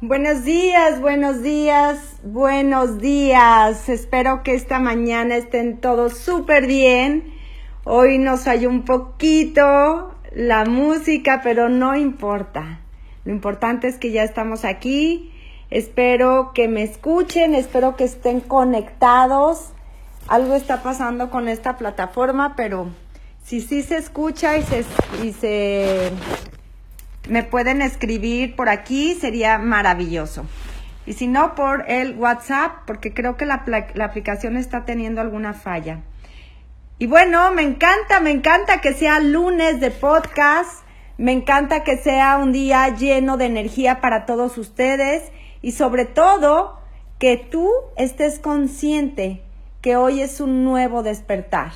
Buenos días, buenos días, buenos días. Espero que esta mañana estén todos súper bien. Hoy nos falló un poquito la música, pero no importa. Lo importante es que ya estamos aquí. Espero que me escuchen, espero que estén conectados. Algo está pasando con esta plataforma, pero si sí se escucha y se, y se me pueden escribir por aquí, sería maravilloso. Y si no, por el WhatsApp, porque creo que la, la, aplicación está teniendo alguna falla. Y bueno, me encanta, me encanta que sea lunes de podcast. Me encanta que sea un día lleno de energía para todos ustedes. Y sobre todo, que tú estés consciente que hoy es un nuevo despertar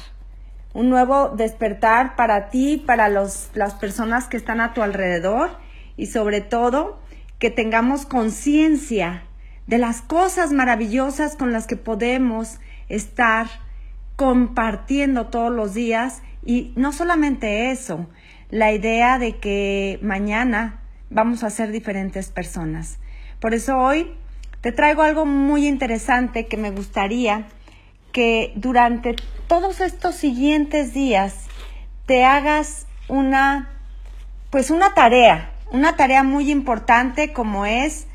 un nuevo despertar para ti, para los, las personas que están a tu alrededor y sobre todo que tengamos conciencia de las cosas maravillosas con las que podemos estar compartiendo todos los días y no solamente eso, la idea de que mañana vamos a ser diferentes personas. Por eso hoy te traigo algo muy interesante que me gustaría que durante todos estos siguientes días te hagas una, pues una tarea, una tarea muy importante como es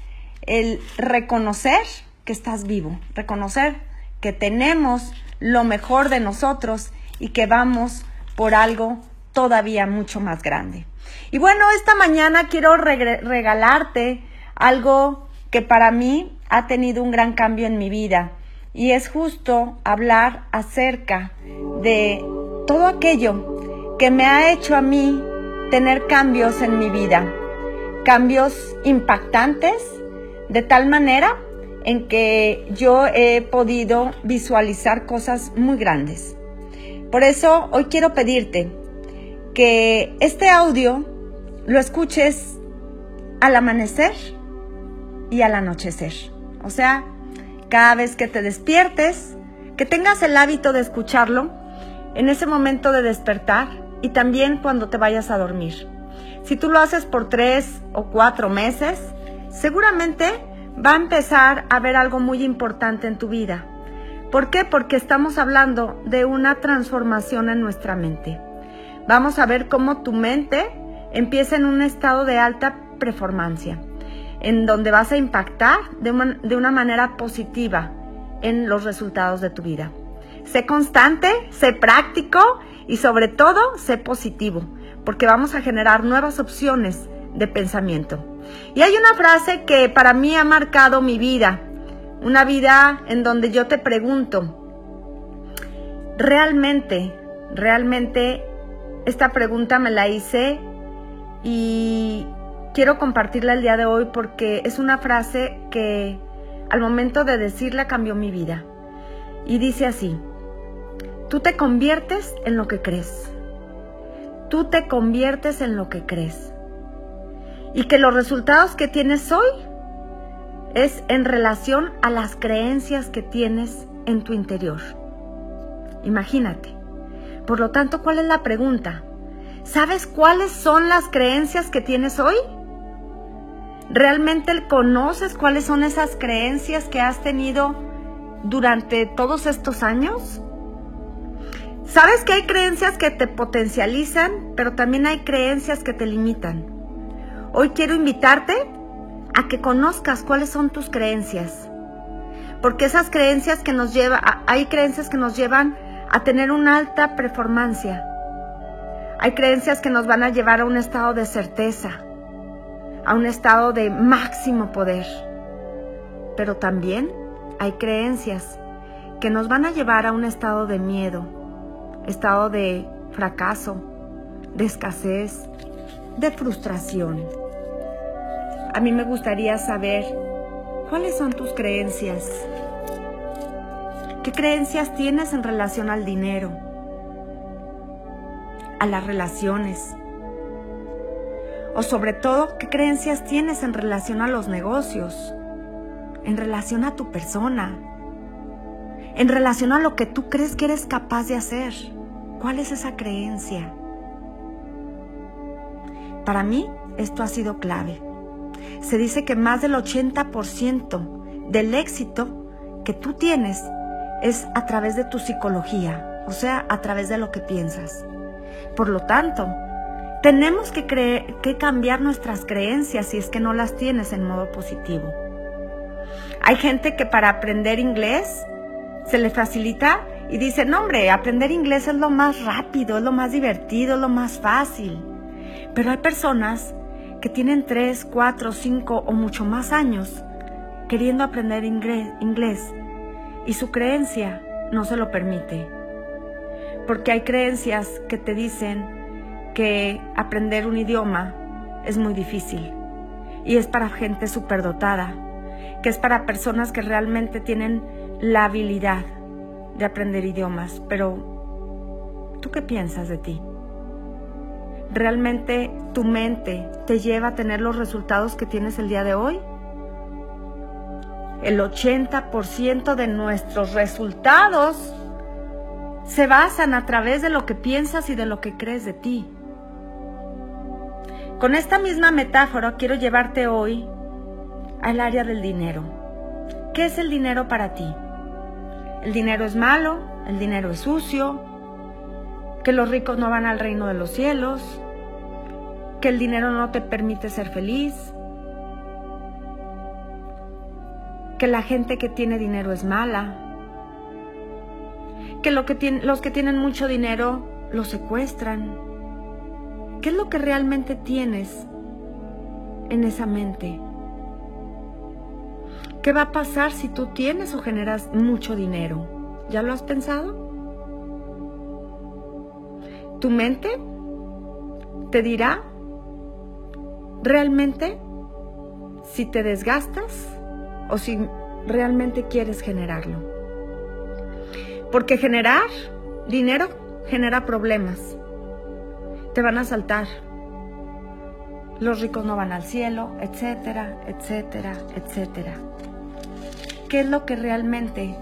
el reconocer que estás vivo, reconocer que tenemos lo mejor de nosotros y que vamos por algo todavía mucho más grande. Y bueno, esta mañana quiero regalarte algo que para mí ha tenido un gran cambio en mi vida y es justo hablar acerca de todo aquello que me ha hecho a mí tener cambios en mi vida, cambios impactantes de tal manera en que yo he podido visualizar cosas muy grandes. Por eso hoy quiero pedirte que este audio lo escuches al amanecer y al anochecer. O sea, cada vez que te despiertes, que tengas el hábito de escucharlo en ese momento de despertar y también cuando te vayas a dormir. Si tú lo haces por tres o cuatro meses, seguramente va a empezar a ver algo muy importante en tu vida. ¿Por qué? Porque estamos hablando de una transformación en nuestra mente. Vamos a ver cómo tu mente empieza en un estado de alta performancia en donde vas a impactar de una, manera positiva en los resultados de tu vida. Sé constante, sé práctico y sobre todo sé positivo, porque vamos a generar nuevas opciones de pensamiento. Y hay una frase que para mí ha marcado mi vida, una vida en donde yo te pregunto, realmente, realmente esta pregunta me la hice y quiero compartirla el día de hoy porque es una frase que al momento de decirla cambió mi vida. Y dice así, tú te conviertes en lo que crees. Tú te conviertes en lo que crees. Y que los resultados que tienes hoy es en relación a las creencias que tienes en tu interior. Imagínate. Por lo tanto, ¿cuál es la pregunta? ¿Sabes cuáles son las creencias que tienes hoy? ¿Realmente conoces cuáles son esas creencias que has tenido durante todos estos años? Sabes que hay creencias que te potencializan, pero también hay creencias que te limitan. Hoy quiero invitarte a que conozcas cuáles son tus creencias. Porque esas creencias que nos llevan, hay creencias que nos llevan a tener una alta performancia. Hay creencias que nos van a llevar a un estado de certeza a un estado de máximo poder. Pero también hay creencias que nos van a llevar a un estado de miedo, estado de fracaso, de escasez, de frustración. A mí me gustaría saber cuáles son tus creencias. ¿Qué creencias tienes en relación al dinero? A las relaciones, o sobre todo, ¿qué creencias tienes en relación a los negocios? En relación a tu persona. En relación a lo que tú crees que eres capaz de hacer. ¿Cuál es esa creencia? Para mí, esto ha sido clave. se dice que más del 80% del éxito que tú tienes es a través de tu psicología, o sea, a través de lo que piensas. Por lo tanto, tenemos que, cambiar nuestras creencias si es que no las tienes en modo positivo. Hay gente que para aprender inglés se le facilita y dice, no hombre, aprender inglés es lo más rápido, es lo más divertido, es lo más fácil. Pero hay personas que tienen 3, 4, 5 o mucho más años queriendo aprender inglés y su creencia no se lo permite. Porque hay creencias que te dicen que aprender un idioma es muy difícil y es para gente superdotada, que es para personas que realmente tienen la habilidad de aprender idiomas. Pero, ¿tú qué piensas de ti? ¿Realmente tu mente te lleva a tener los resultados que tienes el día de hoy? El 80% de nuestros resultados se basan a través de lo que piensas y de lo que crees de ti. Con esta misma metáfora quiero llevarte hoy al área del dinero. ¿Qué es el dinero para ti? El dinero es malo, el dinero es sucio, que los ricos no van al reino de los cielos, que el dinero no te permite ser feliz, que la gente que tiene dinero es mala, que, lo que los que tienen mucho dinero lo secuestran. ¿Qué es lo que realmente tienes en esa mente? ¿Qué va a pasar si tú tienes o generas mucho dinero? ¿Ya lo has pensado? Tu mente te dirá realmente si te desgastas o si realmente quieres generarlo. Porque generar dinero genera problemas. Te van a saltar. Los ricos no van al cielo, etcétera, etcétera, etcétera. ¿Qué es lo que realmente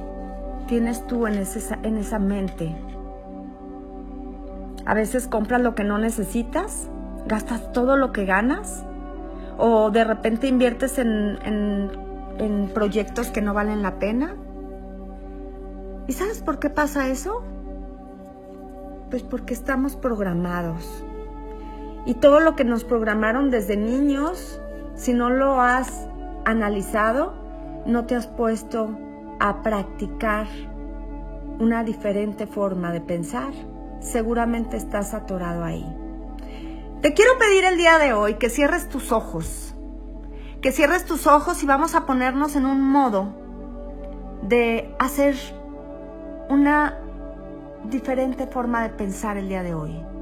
tienes tú en, en esa mente? A veces compras lo que no necesitas, gastas todo lo que ganas o de repente inviertes en en proyectos que no valen la pena. ¿Y sabes por qué pasa eso? Pues porque estamos programados. Y todo lo que nos programaron desde niños, si no lo has analizado, no te has puesto a practicar una diferente forma de pensar, seguramente estás atorado ahí. Te quiero pedir el día de hoy que cierres tus ojos que cierres tus ojos y vamos a ponernos en un modo de hacer una diferente forma de pensar el día de hoy.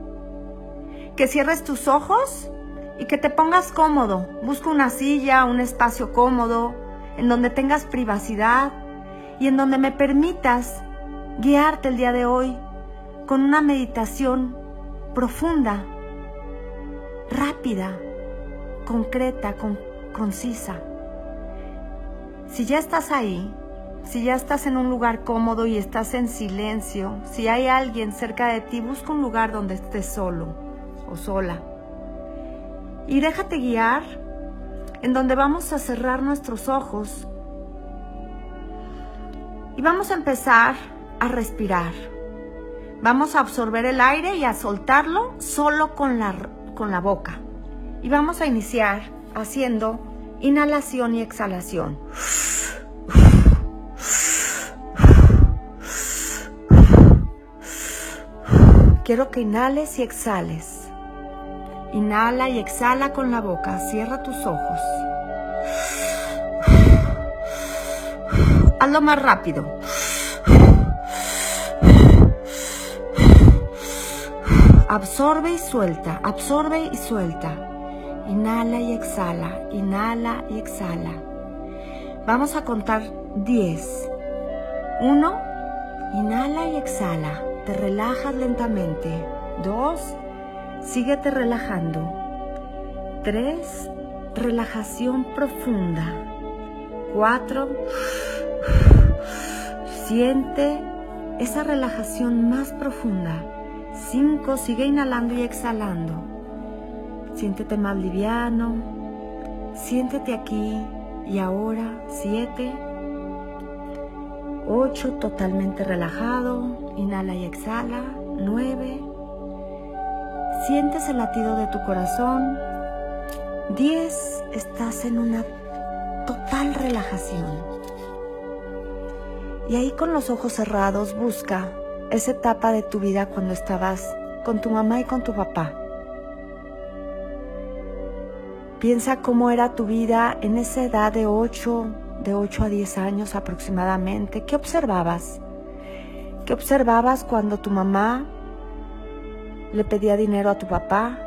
Que cierres tus ojos y que te pongas cómodo. Busca una silla, un espacio cómodo, en donde tengas privacidad y en donde me permitas guiarte el día de hoy con una meditación profunda, rápida, concreta, con concisa. Si ya estás ahí, si ya estás en un lugar cómodo y estás en silencio, si hay alguien cerca de ti, busca un lugar donde estés solo sola. Y déjate guiar en donde vamos a cerrar nuestros ojos y vamos a empezar a respirar. Vamos a absorber el aire y a soltarlo solo con la, con la boca. Y vamos a iniciar haciendo inhalación y exhalación. Quiero que inhales y exhales. Inhala y exhala con la boca. Cierra tus ojos. Hazlo más rápido. Absorbe y suelta. Absorbe y suelta. Inhala y exhala, inhala y exhala. Vamos a contar 10. 1. Inhala y exhala. Te relajas lentamente. 2. Síguete relajando. 3. Relajación profunda. 4. Siente esa relajación más profunda. 5. Sigue inhalando y exhalando. Siéntete más liviano. Siéntete aquí y ahora, siete, ocho, totalmente relajado, inhala y exhala, nueve, sientes el latido de tu corazón, diez, estás en una total relajación. Y ahí con los ojos cerrados busca esa etapa de tu vida cuando estabas con tu mamá y con tu papá. Piensa cómo era tu vida en esa edad de 8, de 8 a 10 años aproximadamente. ¿Qué observabas? ¿Qué observabas cuando tu mamá le pedía dinero a tu papá?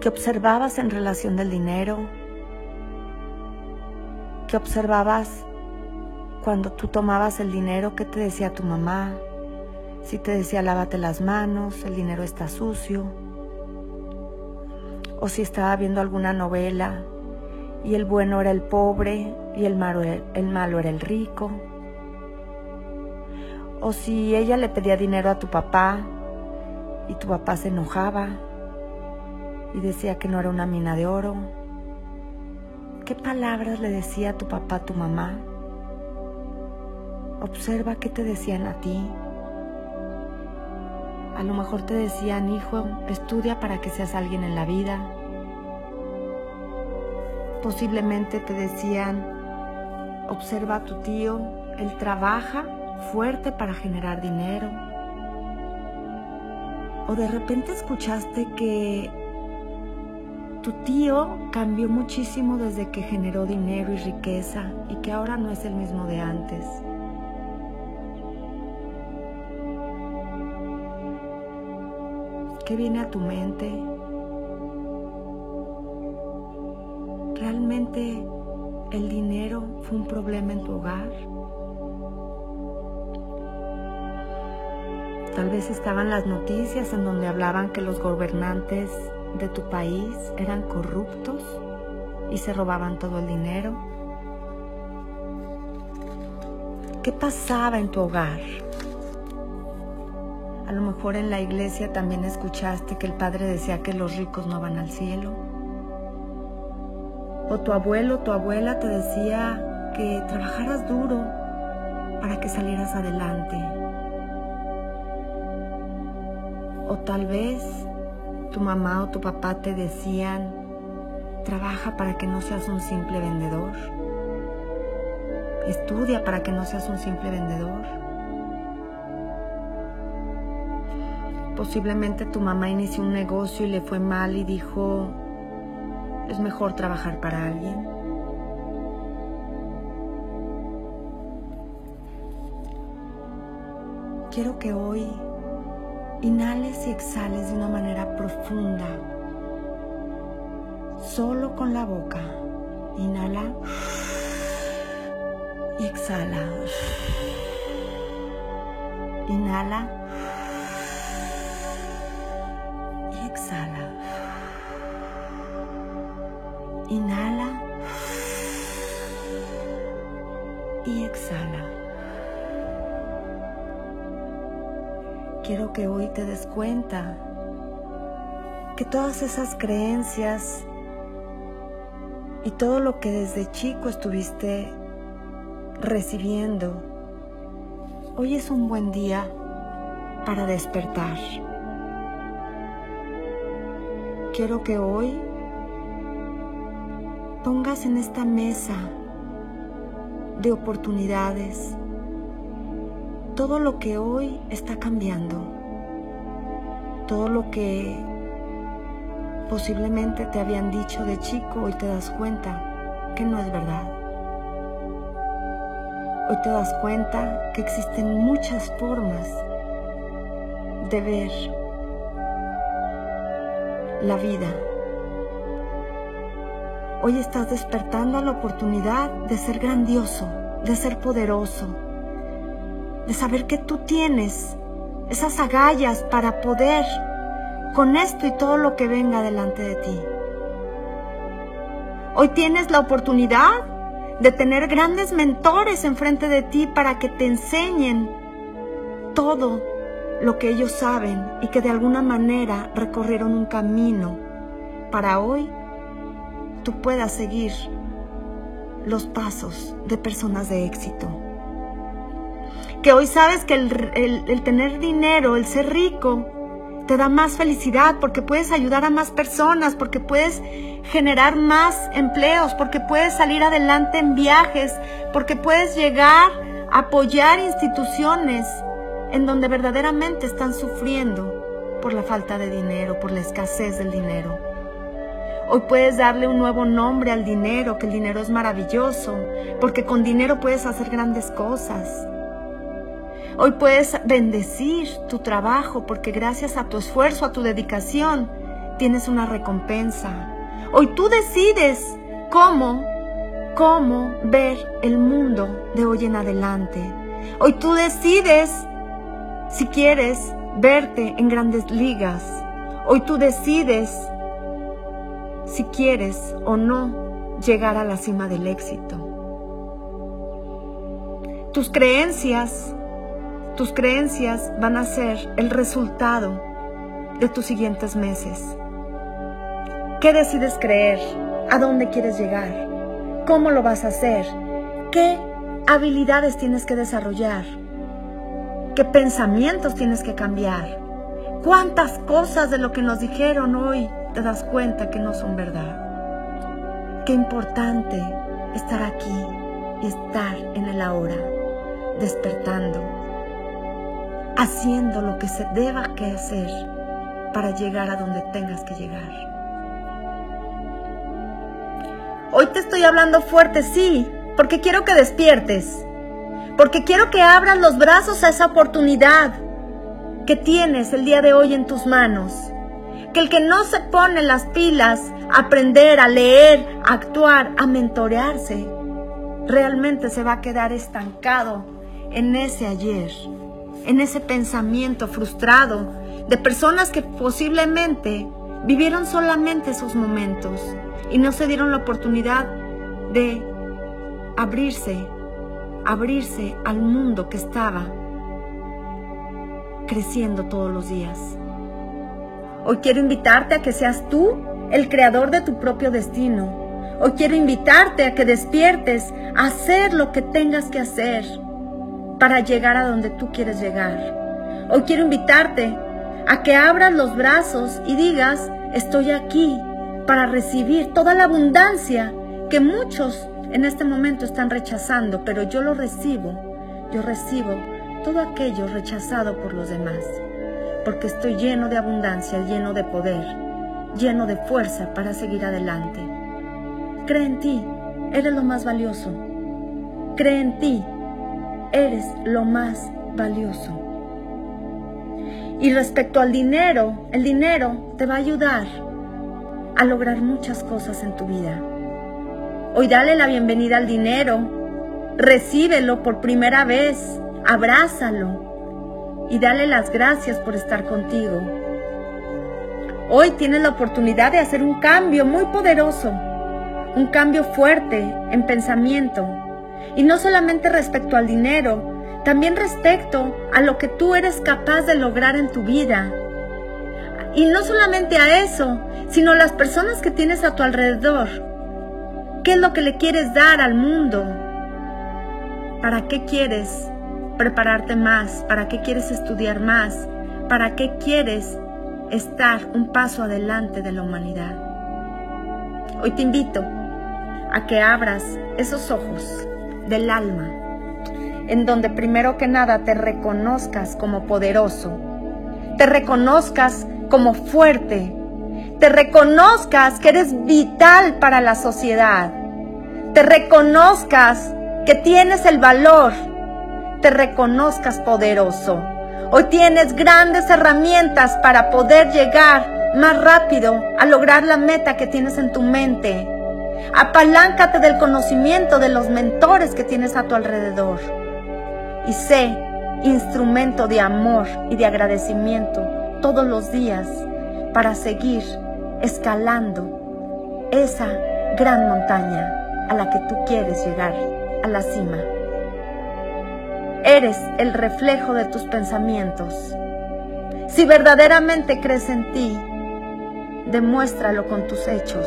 ¿Qué observabas en relación del dinero? ¿Qué observabas cuando tú tomabas el dinero? ¿Qué te decía tu mamá? Si te decía lávate las manos, el dinero está sucio o si estaba viendo alguna novela y el bueno era el pobre y el malo, el malo era el rico, o si ella le pedía dinero a tu papá y tu papá se enojaba y decía que no era una mina de oro. ¿Qué palabras le decía tu papá a tu mamá? Observa qué te decían a ti. A lo mejor te decían, hijo, estudia para que seas alguien en la vida. Posiblemente te decían, observa a tu tío, él trabaja fuerte para generar dinero. O de repente escuchaste que tu tío cambió muchísimo desde que generó dinero y riqueza y que ahora no es el mismo de antes. ¿Qué viene a tu mente? ¿Realmente el dinero fue un problema en tu hogar? Tal vez estaban las noticias en donde hablaban que los gobernantes de tu país eran corruptos y se robaban todo el dinero. ¿Qué pasaba en tu hogar? A lo mejor en la iglesia también escuchaste que el Padre decía que los ricos no van al cielo. O tu abuelo tu abuela te decía que trabajaras duro para que salieras adelante. O tal vez tu mamá o tu papá te decían, trabaja para que no seas un simple vendedor. Estudia para que no seas un simple vendedor. Posiblemente tu mamá inició un negocio y le fue mal y dijo, es mejor trabajar para alguien. Quiero que hoy inhales y exhales de una manera profunda, solo con la boca. Inhala y exhala. Inhala te des cuenta que todas esas creencias y todo lo que desde chico estuviste recibiendo, hoy es un buen día para despertar. Quiero que hoy pongas en esta mesa de oportunidades todo lo que hoy está cambiando, todo lo que posiblemente te habían dicho de chico, hoy te das cuenta que no es verdad. Hoy te das cuenta que existen muchas formas de ver la vida Hoy estás despertando a la oportunidad de ser grandioso, de ser poderoso, de saber que tú tienes esas agallas para poder con esto y todo lo que venga delante de ti. Hoy tienes la oportunidad de tener grandes mentores enfrente de ti para que te enseñen todo lo que ellos saben y que de alguna manera recorrieron un camino para hoy tú puedas seguir los pasos de personas de éxito. Que hoy sabes que el, tener dinero, el ser rico, te da más felicidad porque puedes ayudar a más personas, porque puedes generar más empleos, porque puedes salir adelante en viajes, porque puedes llegar a apoyar instituciones en donde verdaderamente están sufriendo por la falta de dinero, por la escasez del dinero. Hoy puedes darle un nuevo nombre al dinero, que el dinero es maravilloso, porque con dinero puedes hacer grandes cosas. Hoy puedes bendecir tu trabajo porque gracias a tu esfuerzo, a tu dedicación, tienes una recompensa. Hoy tú decides cómo, cómo ver el mundo de hoy en adelante. Hoy tú decides si quieres verte en grandes ligas. Hoy tú decides si quieres o no llegar a la cima del éxito. Tus creencias, tus creencias van a ser el resultado de tus siguientes meses. ¿Qué decides creer? ¿A dónde quieres llegar? ¿Cómo lo vas a hacer? ¿Qué habilidades tienes que desarrollar? ¿Qué pensamientos tienes que cambiar? ¿Cuántas cosas de lo que nos dijeron hoy te das cuenta que no son verdad. Qué importante estar aquí y estar en el ahora, despertando, haciendo lo que se deba que hacer para llegar a donde tengas que llegar. Hoy te estoy hablando fuerte, sí, porque quiero que despiertes, porque quiero que abras los brazos a esa oportunidad que tienes el día de hoy en tus manos que el que no se pone las pilas a aprender, a leer, a actuar, a mentorearse, realmente se va a quedar estancado en ese ayer, en ese pensamiento frustrado de personas que posiblemente vivieron solamente esos momentos y no se dieron la oportunidad de abrirse, abrirse al mundo que estaba creciendo todos los días. Hoy quiero invitarte a que seas tú el creador de tu propio destino. Hoy quiero invitarte a que despiertes a hacer lo que tengas que hacer para llegar a donde tú quieres llegar. Hoy quiero invitarte a que abras los brazos y digas, estoy aquí para recibir toda la abundancia que muchos en este momento están rechazando, pero yo lo recibo. Yo recibo todo aquello rechazado por los demás porque estoy lleno de abundancia, lleno de poder, lleno de fuerza para seguir adelante. Cree en ti, eres lo más valioso. Cree en ti, eres lo más valioso. Y respecto al dinero, el dinero te va a ayudar a lograr muchas cosas en tu vida. Hoy dale la bienvenida al dinero, recíbelo por primera vez, abrázalo, y dale las gracias por estar contigo. Hoy tienes la oportunidad de hacer un cambio muy poderoso, un cambio fuerte en pensamiento, y no solamente respecto al dinero, también respecto a lo que tú eres capaz de lograr en tu vida. Y no solamente a eso, sino las personas que tienes a tu alrededor. ¿Qué es lo que le quieres dar al mundo? ¿Para qué quieres prepararte más? ¿Para qué quieres estudiar más? ¿Para qué quieres estar un paso adelante de la humanidad? Hoy te invito a que abras esos ojos del alma, en donde primero que nada te reconozcas como poderoso, te reconozcas como fuerte, te reconozcas que eres vital para la sociedad, te reconozcas que tienes el valor te reconozcas poderoso. Hoy tienes grandes herramientas para poder llegar más rápido a lograr la meta que tienes en tu mente. Apaláncate del conocimiento de los mentores que tienes a tu alrededor. Y sé instrumento de amor y de agradecimiento todos los días para seguir escalando esa gran montaña a la que tú quieres llegar, a la cima. Eres el reflejo de tus pensamientos. Si verdaderamente crees en ti, demuéstralo con tus hechos.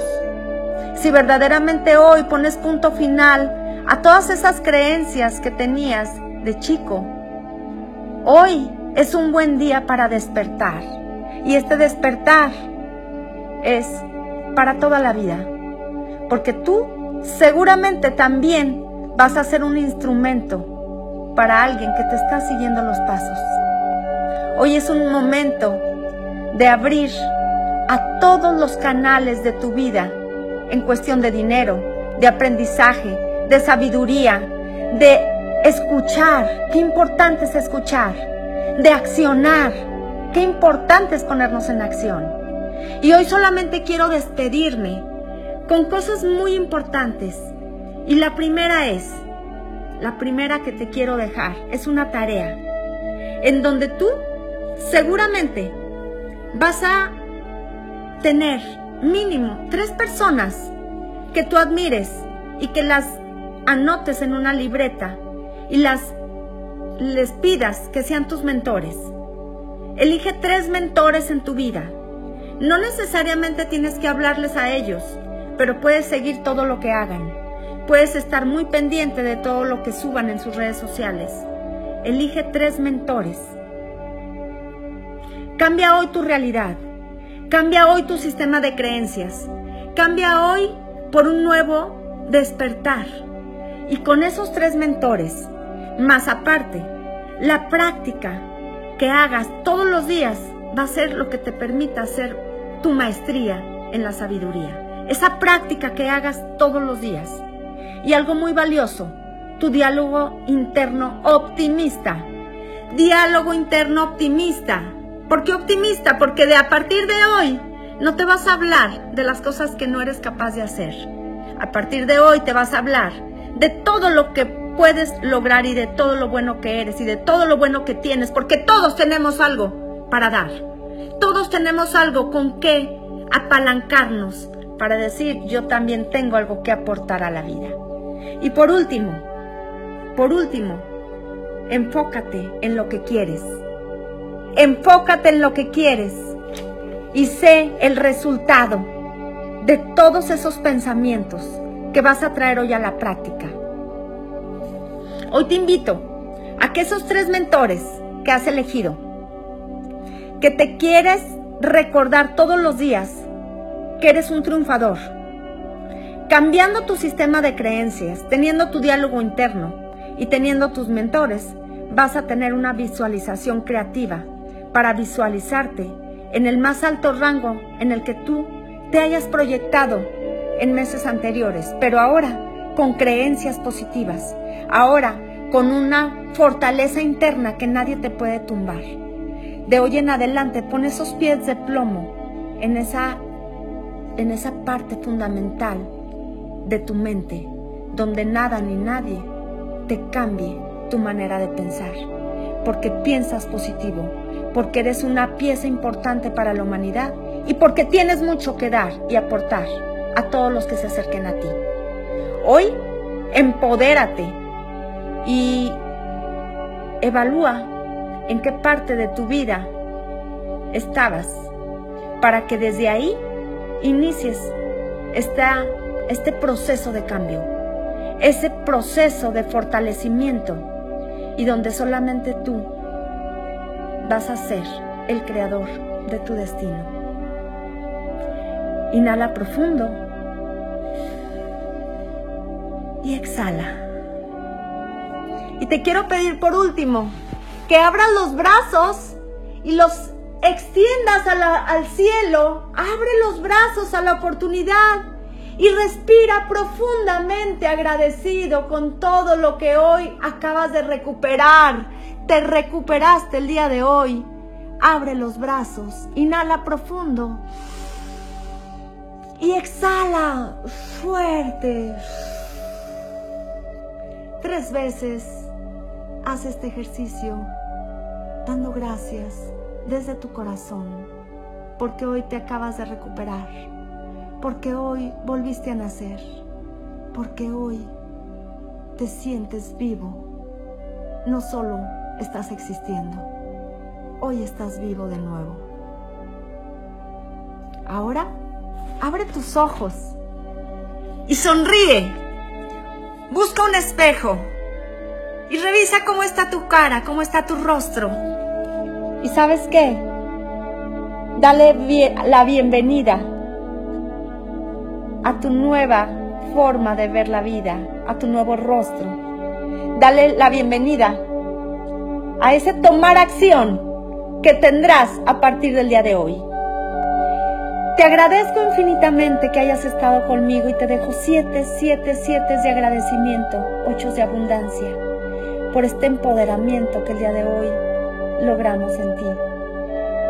Si verdaderamente hoy pones punto final a todas esas creencias que tenías de chico, hoy es un buen día para despertar. Y este despertar es para toda la vida. Porque tú seguramente también vas a ser un instrumento para alguien que te está siguiendo los pasos. Hoy es un momento de abrir a todos los canales de tu vida en cuestión de dinero, de aprendizaje, de sabiduría, de escuchar. Qué importante es escuchar. De accionar. Qué importante es ponernos en acción. Y hoy solamente quiero despedirme con cosas muy importantes. Y la primera es, la primera que te quiero dejar, es una tarea en donde tú seguramente vas a tener mínimo tres personas que tú admires y que las anotes en una libreta y las les pidas que sean tus mentores. Elige tres mentores en tu vida. No necesariamente tienes que hablarles a ellos, pero puedes seguir todo lo que hagan. Puedes estar muy pendiente de todo lo que suban en sus redes sociales. Elige tres mentores. Cambia hoy tu realidad. Cambia hoy tu sistema de creencias. Cambia hoy por un nuevo despertar. Y con esos tres mentores, más aparte, la práctica que hagas todos los días va a ser lo que te permita hacer tu maestría en la sabiduría. Esa práctica que hagas todos los días. Y algo muy valioso, tu diálogo interno optimista. Diálogo interno optimista. ¿Por qué optimista? Porque de a partir de hoy no te vas a hablar de las cosas que no eres capaz de hacer. A partir de hoy te vas a hablar de todo lo que puedes lograr y de todo lo bueno que eres y de todo lo bueno que tienes, porque todos tenemos algo para dar. Todos tenemos algo con que apalancarnos para decir yo también tengo algo que aportar a la vida. Y por último, por último, enfócate en lo que quieres. Enfócate en lo que quieres y sé el resultado de todos esos pensamientos que vas a traer hoy a la práctica. Hoy te invito a que esos tres mentores que has elegido, que te quieres recordar todos los días que eres un triunfador, cambiando tu sistema de creencias, teniendo tu diálogo interno y teniendo tus mentores, vas a tener una visualización creativa para visualizarte en el más alto rango en el que tú te hayas proyectado en meses anteriores, pero ahora con creencias positivas, ahora con una fortaleza interna que nadie te puede tumbar. De hoy en adelante pon esos pies de plomo en esa, en esa parte fundamental de tu mente, donde nada ni nadie te cambie tu manera de pensar, porque piensas positivo, porque eres una pieza importante para la humanidad y porque tienes mucho que dar y aportar a todos los que se acerquen a ti. Hoy, empodérate y evalúa en qué parte de tu vida estabas para que desde ahí inicies esta, este proceso de cambio, ese proceso de fortalecimiento y donde solamente tú vas a ser el creador de tu destino. Inhala profundo y exhala. Y te quiero pedir por último que abras los brazos y los extiendas al cielo. Abre los brazos a la oportunidad y respira profundamente agradecido con todo lo que hoy acabas de recuperar te recuperaste el día de hoy. Abre los brazos, inhala profundo y exhala fuerte. Tres veces haz este ejercicio dando gracias desde tu corazón, porque hoy te acabas de recuperar, porque hoy volviste a nacer, porque hoy te sientes vivo, no solo estás existiendo. Hoy estás vivo de nuevo. Ahora, abre tus ojos y sonríe. Busca un espejo y revisa cómo está tu cara, cómo está tu rostro. ¿Y sabes qué? Dale la bienvenida a tu nueva forma de ver la vida, a tu nuevo rostro. Dale la bienvenida a ese tomar acción que tendrás a partir del día de hoy. Te agradezco infinitamente que hayas estado conmigo y te dejo siete, siete, siete de agradecimiento, ocho de abundancia, por este empoderamiento que el día de hoy logramos en ti.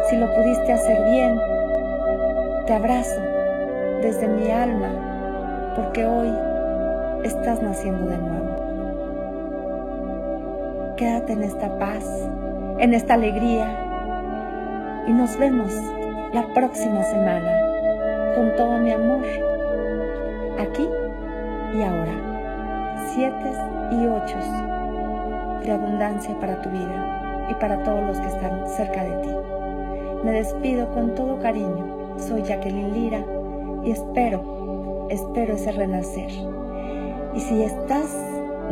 Si lo pudiste hacer bien, te abrazo desde mi alma, porque hoy estás naciendo de nuevo. Quédate en esta paz, en esta alegría y nos vemos la próxima semana con todo mi amor, aquí y ahora. Siete y ocho de abundancia para tu vida y para todos los que están cerca de ti. Me despido con todo cariño. Soy Jacqueline Lira y espero, espero ese renacer. Y si estás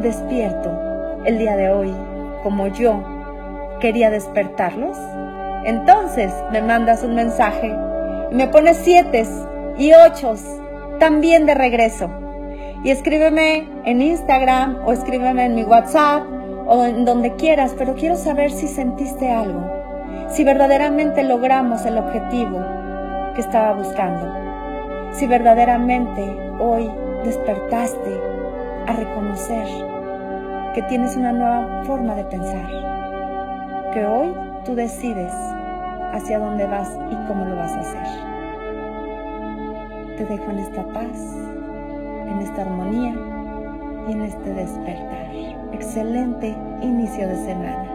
despierto el día de hoy, como yo quería despertarlos, entonces me mandas un mensaje y me pones siete y ocho también de regreso. Y escríbeme en Instagram o escríbeme en mi WhatsApp o en donde quieras, pero quiero saber si sentiste algo, si verdaderamente logramos el objetivo que estaba buscando, si verdaderamente hoy despertaste a reconocer que tienes una nueva forma de pensar, que hoy tú decides hacia dónde vas y cómo lo vas a hacer. Te dejo en esta paz, en esta armonía y en este despertar. Excelente inicio de semana.